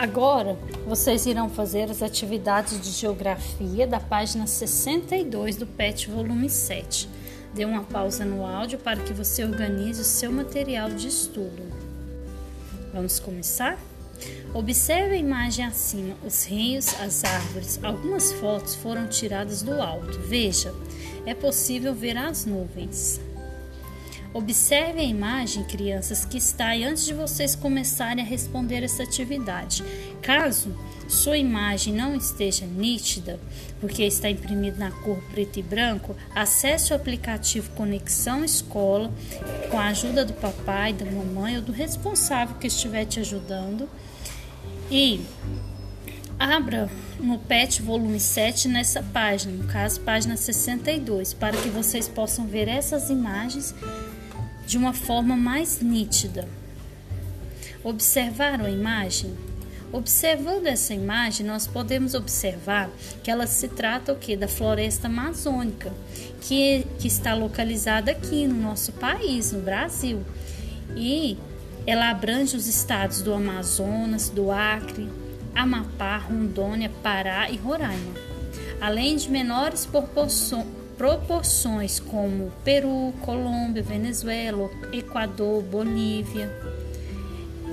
Agora, vocês irão fazer as atividades de geografia da página 62 do PET volume 7. Dê uma pausa no áudio para que você organize o seu material de estudo. Vamos começar? Observe a imagem acima, os rios, as árvores. Algumas fotos foram tiradas do alto. Veja, é possível ver as nuvens. Observe a imagem, crianças, que está aí antes de vocês começarem a responder essa atividade. Caso sua imagem não esteja nítida, porque está imprimida na cor preto e branco, acesse o aplicativo Conexão Escola com a ajuda do papai, da mamãe ou do responsável que estiver te ajudando e abra no PET volume 7 nessa página, no caso, página 62, para que vocês possam ver essas imagens de uma forma mais nítida. Observaram a imagem? Observando essa imagem, nós podemos observar que ela se trata o que da floresta amazônica, que, que está localizada aqui no nosso país, no Brasil. E ela abrange os estados do Amazonas, do Acre, Amapá, Rondônia, Pará e Roraima, além de menores proporções proporções como Peru, Colômbia, Venezuela, Equador, Bolívia,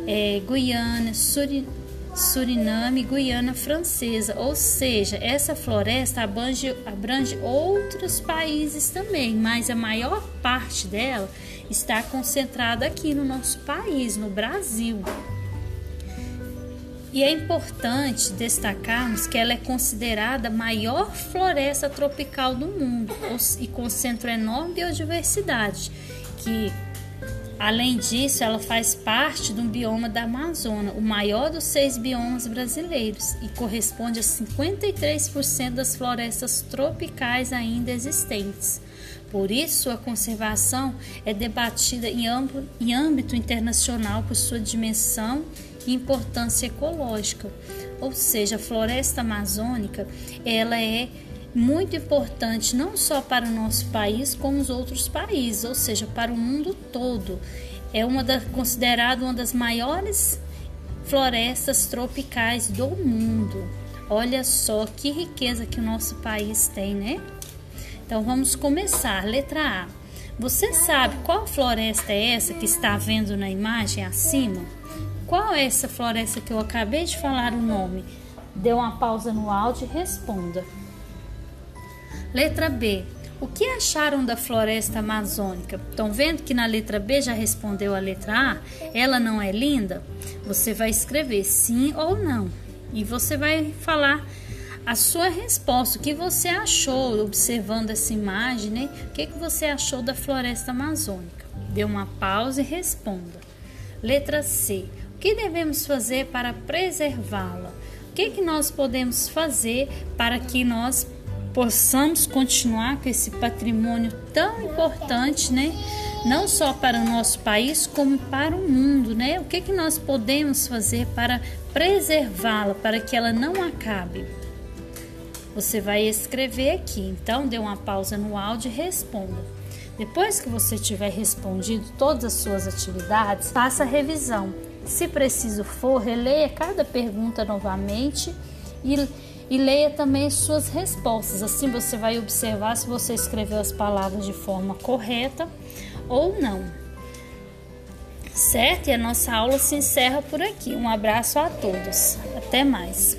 é, Guiana, Suri, Suriname Guiana Francesa. Ou seja, essa floresta abrange, abrange outros países também, mas a maior parte dela está concentrada aqui no nosso país, no Brasil. E é importante destacarmos que ela é considerada a maior floresta tropical do mundo e concentra enorme biodiversidade, que Além disso, ela faz parte do bioma da Amazônia, o maior dos seis biomas brasileiros, e corresponde a 53% das florestas tropicais ainda existentes. Por isso, sua conservação é debatida em âmbito internacional por sua dimensão importância ecológica. Ou seja, a floresta amazônica, ela é muito importante não só para o nosso país, como os outros países, ou seja, para o mundo todo. É uma da, considerada uma das maiores florestas tropicais do mundo. Olha só que riqueza que o nosso país tem, né? Então vamos começar. Letra A. Você sabe qual floresta é essa que está vendo na imagem acima? Qual é essa floresta que eu acabei de falar o nome? Dê uma pausa no áudio e responda. Letra B. O que acharam da floresta amazônica? Estão vendo que na letra B já respondeu a letra A? Ela não é linda? Você vai escrever sim ou não. E você vai falar a sua resposta, o que você achou observando essa imagem, né? O que, que você achou da floresta amazônica? Dê uma pausa e responda. Letra C. Que devemos fazer para preservá-la? O que, que nós podemos fazer para que nós possamos continuar com esse patrimônio tão importante, né? Não só para o nosso país, como para o mundo, né? O que, que nós podemos fazer para preservá-la, para que ela não acabe? Você vai escrever aqui, então dê uma pausa no áudio e responda. Depois que você tiver respondido todas as suas atividades, faça a revisão. Se preciso for, releia cada pergunta novamente e, e leia também as suas respostas. Assim você vai observar se você escreveu as palavras de forma correta ou não. Certo? E a nossa aula se encerra por aqui. Um abraço a todos. Até mais.